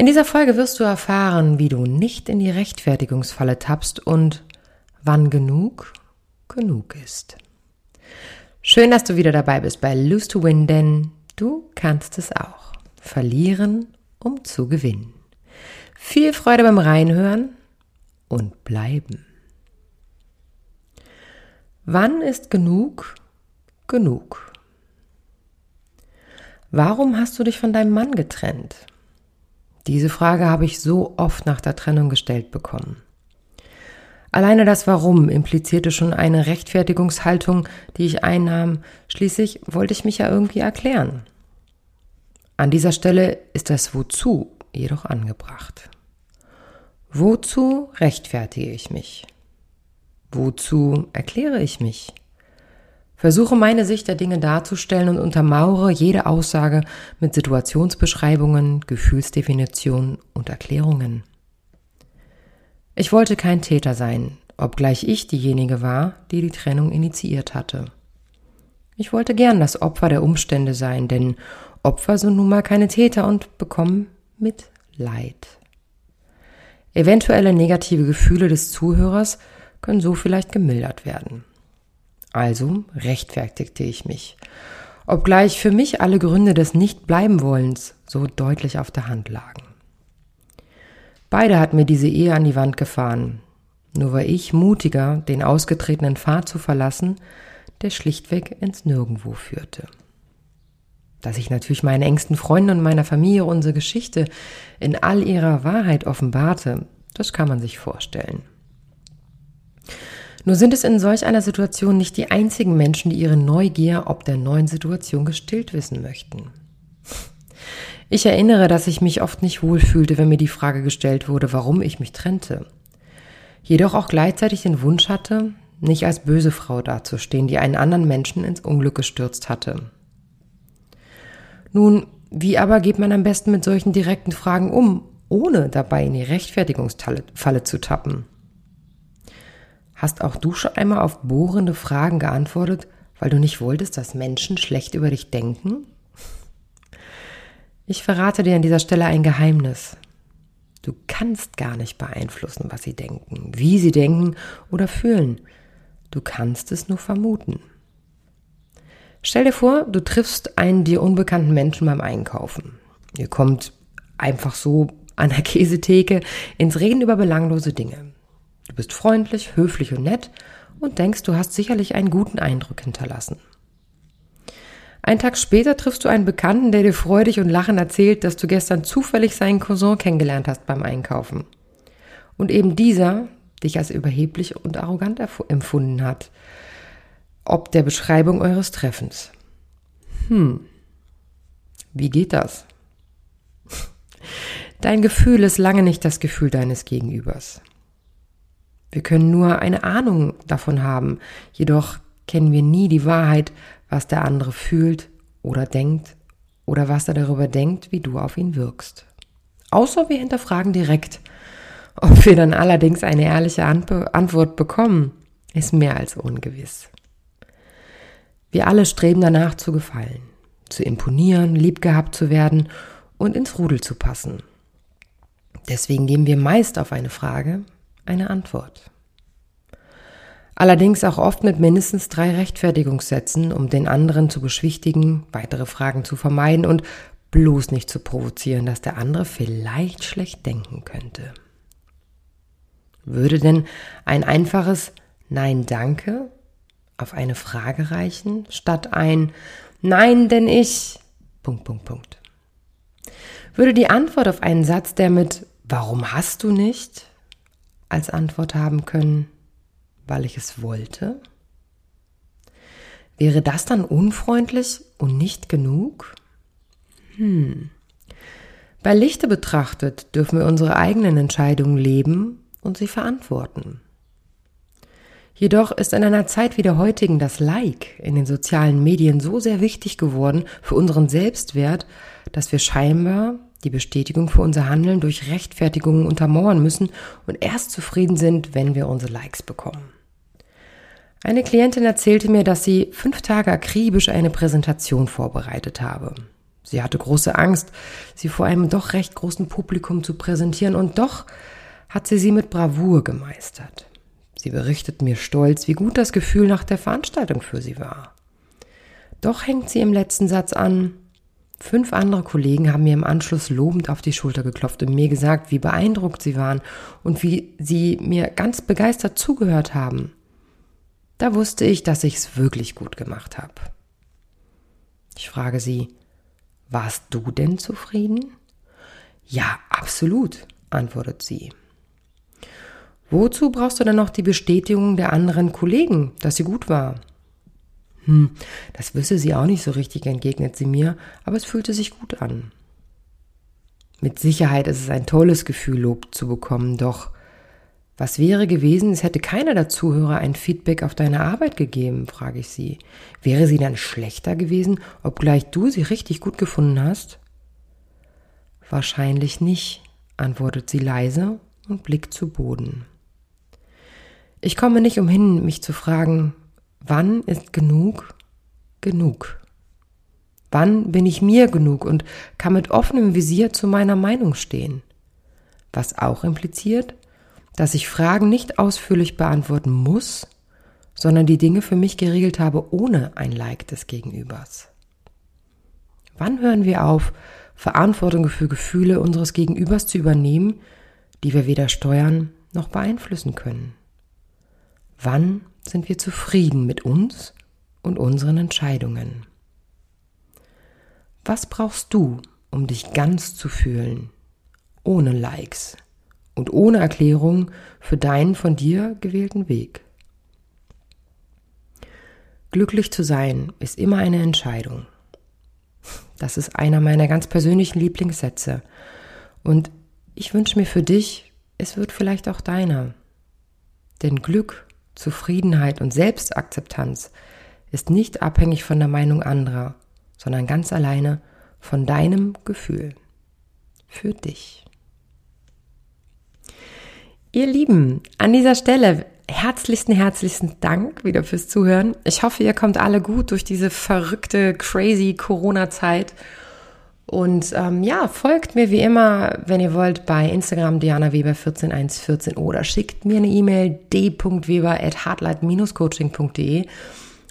In dieser Folge wirst du erfahren, wie du nicht in die Rechtfertigungsfalle tappst und wann genug genug ist. Schön, dass du wieder dabei bist bei Lose to Win, denn du kannst es auch. Verlieren, um zu gewinnen. Viel Freude beim Reinhören und bleiben. Wann ist genug genug? Warum hast du dich von deinem Mann getrennt? Diese Frage habe ich so oft nach der Trennung gestellt bekommen. Alleine das Warum implizierte schon eine Rechtfertigungshaltung, die ich einnahm. Schließlich wollte ich mich ja irgendwie erklären. An dieser Stelle ist das Wozu jedoch angebracht. Wozu rechtfertige ich mich? Wozu erkläre ich mich? Versuche meine Sicht der Dinge darzustellen und untermauere jede Aussage mit Situationsbeschreibungen, Gefühlsdefinitionen und Erklärungen. Ich wollte kein Täter sein, obgleich ich diejenige war, die die Trennung initiiert hatte. Ich wollte gern das Opfer der Umstände sein, denn Opfer sind nun mal keine Täter und bekommen Mitleid. Eventuelle negative Gefühle des Zuhörers können so vielleicht gemildert werden. Also rechtfertigte ich mich, obgleich für mich alle Gründe des Nicht-Bleiben-Wollens so deutlich auf der Hand lagen. Beide hatten mir diese Ehe an die Wand gefahren, nur war ich mutiger, den ausgetretenen Pfad zu verlassen, der schlichtweg ins Nirgendwo führte dass ich natürlich meinen engsten Freunden und meiner Familie unsere Geschichte in all ihrer Wahrheit offenbarte, das kann man sich vorstellen. Nur sind es in solch einer Situation nicht die einzigen Menschen, die ihre Neugier ob der neuen Situation gestillt wissen möchten. Ich erinnere, dass ich mich oft nicht wohlfühlte, wenn mir die Frage gestellt wurde, warum ich mich trennte. Jedoch auch gleichzeitig den Wunsch hatte, nicht als böse Frau dazustehen, die einen anderen Menschen ins Unglück gestürzt hatte. Nun, wie aber geht man am besten mit solchen direkten Fragen um, ohne dabei in die Rechtfertigungsfalle zu tappen? Hast auch du schon einmal auf bohrende Fragen geantwortet, weil du nicht wolltest, dass Menschen schlecht über dich denken? Ich verrate dir an dieser Stelle ein Geheimnis. Du kannst gar nicht beeinflussen, was sie denken, wie sie denken oder fühlen. Du kannst es nur vermuten. Stell dir vor, du triffst einen dir unbekannten Menschen beim Einkaufen. Ihr kommt einfach so an der Käsetheke ins Reden über belanglose Dinge. Du bist freundlich, höflich und nett und denkst, du hast sicherlich einen guten Eindruck hinterlassen. Einen Tag später triffst du einen Bekannten, der dir freudig und lachend erzählt, dass du gestern zufällig seinen Cousin kennengelernt hast beim Einkaufen. Und eben dieser dich als überheblich und arrogant empfunden hat ob der Beschreibung eures Treffens. Hm, wie geht das? Dein Gefühl ist lange nicht das Gefühl deines Gegenübers. Wir können nur eine Ahnung davon haben, jedoch kennen wir nie die Wahrheit, was der andere fühlt oder denkt oder was er darüber denkt, wie du auf ihn wirkst. Außer wir hinterfragen direkt. Ob wir dann allerdings eine ehrliche Antwort bekommen, ist mehr als ungewiss. Wir alle streben danach zu gefallen, zu imponieren, lieb gehabt zu werden und ins Rudel zu passen. Deswegen geben wir meist auf eine Frage eine Antwort. Allerdings auch oft mit mindestens drei Rechtfertigungssätzen, um den anderen zu beschwichtigen, weitere Fragen zu vermeiden und bloß nicht zu provozieren, dass der andere vielleicht schlecht denken könnte. Würde denn ein einfaches Nein danke auf eine Frage reichen, statt ein Nein, denn ich. Punkt, Punkt, Punkt. Würde die Antwort auf einen Satz, der mit Warum hast du nicht als Antwort haben können, weil ich es wollte? Wäre das dann unfreundlich und nicht genug? Hm. Bei Lichte betrachtet dürfen wir unsere eigenen Entscheidungen leben und sie verantworten. Jedoch ist in einer Zeit wie der heutigen das Like in den sozialen Medien so sehr wichtig geworden für unseren Selbstwert, dass wir scheinbar die Bestätigung für unser Handeln durch Rechtfertigungen untermauern müssen und erst zufrieden sind, wenn wir unsere Likes bekommen. Eine Klientin erzählte mir, dass sie fünf Tage akribisch eine Präsentation vorbereitet habe. Sie hatte große Angst, sie vor einem doch recht großen Publikum zu präsentieren, und doch hat sie sie mit Bravour gemeistert. Sie berichtet mir stolz, wie gut das Gefühl nach der Veranstaltung für sie war. Doch hängt sie im letzten Satz an. Fünf andere Kollegen haben mir im Anschluss lobend auf die Schulter geklopft und mir gesagt, wie beeindruckt sie waren und wie sie mir ganz begeistert zugehört haben. Da wusste ich, dass ich es wirklich gut gemacht habe. Ich frage sie, warst du denn zufrieden? Ja, absolut, antwortet sie. Wozu brauchst du denn noch die Bestätigung der anderen Kollegen, dass sie gut war? Hm, das wüsste sie auch nicht so richtig, entgegnet sie mir, aber es fühlte sich gut an. Mit Sicherheit ist es ein tolles Gefühl, Lob zu bekommen, doch was wäre gewesen, es hätte keiner der Zuhörer ein Feedback auf deine Arbeit gegeben, frage ich sie. Wäre sie dann schlechter gewesen, obgleich du sie richtig gut gefunden hast? Wahrscheinlich nicht, antwortet sie leise und blickt zu Boden. Ich komme nicht umhin, mich zu fragen, wann ist genug genug? Wann bin ich mir genug und kann mit offenem Visier zu meiner Meinung stehen? Was auch impliziert, dass ich Fragen nicht ausführlich beantworten muss, sondern die Dinge für mich geregelt habe ohne ein Like des Gegenübers. Wann hören wir auf, Verantwortung für Gefühle unseres Gegenübers zu übernehmen, die wir weder steuern noch beeinflussen können? Wann sind wir zufrieden mit uns und unseren Entscheidungen? Was brauchst du, um dich ganz zu fühlen, ohne Likes und ohne Erklärung für deinen von dir gewählten Weg? Glücklich zu sein ist immer eine Entscheidung. Das ist einer meiner ganz persönlichen Lieblingssätze. Und ich wünsche mir für dich, es wird vielleicht auch deiner. Denn Glück Zufriedenheit und Selbstakzeptanz ist nicht abhängig von der Meinung anderer, sondern ganz alleine von deinem Gefühl. Für dich. Ihr Lieben, an dieser Stelle herzlichsten, herzlichsten Dank wieder fürs Zuhören. Ich hoffe, ihr kommt alle gut durch diese verrückte, crazy Corona-Zeit und ähm, ja, folgt mir wie immer, wenn ihr wollt, bei Instagram Diana Weber 14114 oder schickt mir eine E-Mail d.weber at hardlight-coaching.de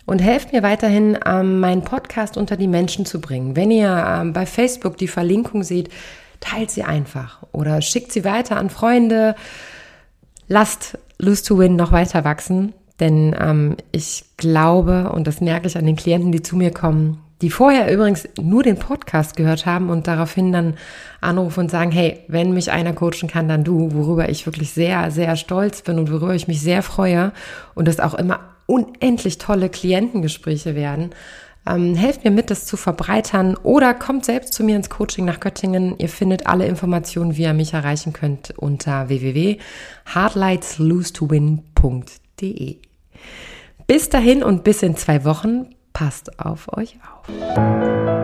und helft mir weiterhin, ähm, meinen Podcast unter die Menschen zu bringen. Wenn ihr ähm, bei Facebook die Verlinkung seht, teilt sie einfach oder schickt sie weiter an Freunde. Lasst Lose to Win noch weiter wachsen, denn ähm, ich glaube, und das merke ich an den Klienten, die zu mir kommen, die vorher übrigens nur den Podcast gehört haben und daraufhin dann anrufen und sagen, hey, wenn mich einer coachen kann, dann du, worüber ich wirklich sehr, sehr stolz bin und worüber ich mich sehr freue und das auch immer unendlich tolle Klientengespräche werden. Ähm, helft mir mit, das zu verbreitern oder kommt selbst zu mir ins Coaching nach Göttingen. Ihr findet alle Informationen, wie ihr mich erreichen könnt, unter www.hardlightslose2win.de. Bis dahin und bis in zwei Wochen Passt auf euch auf.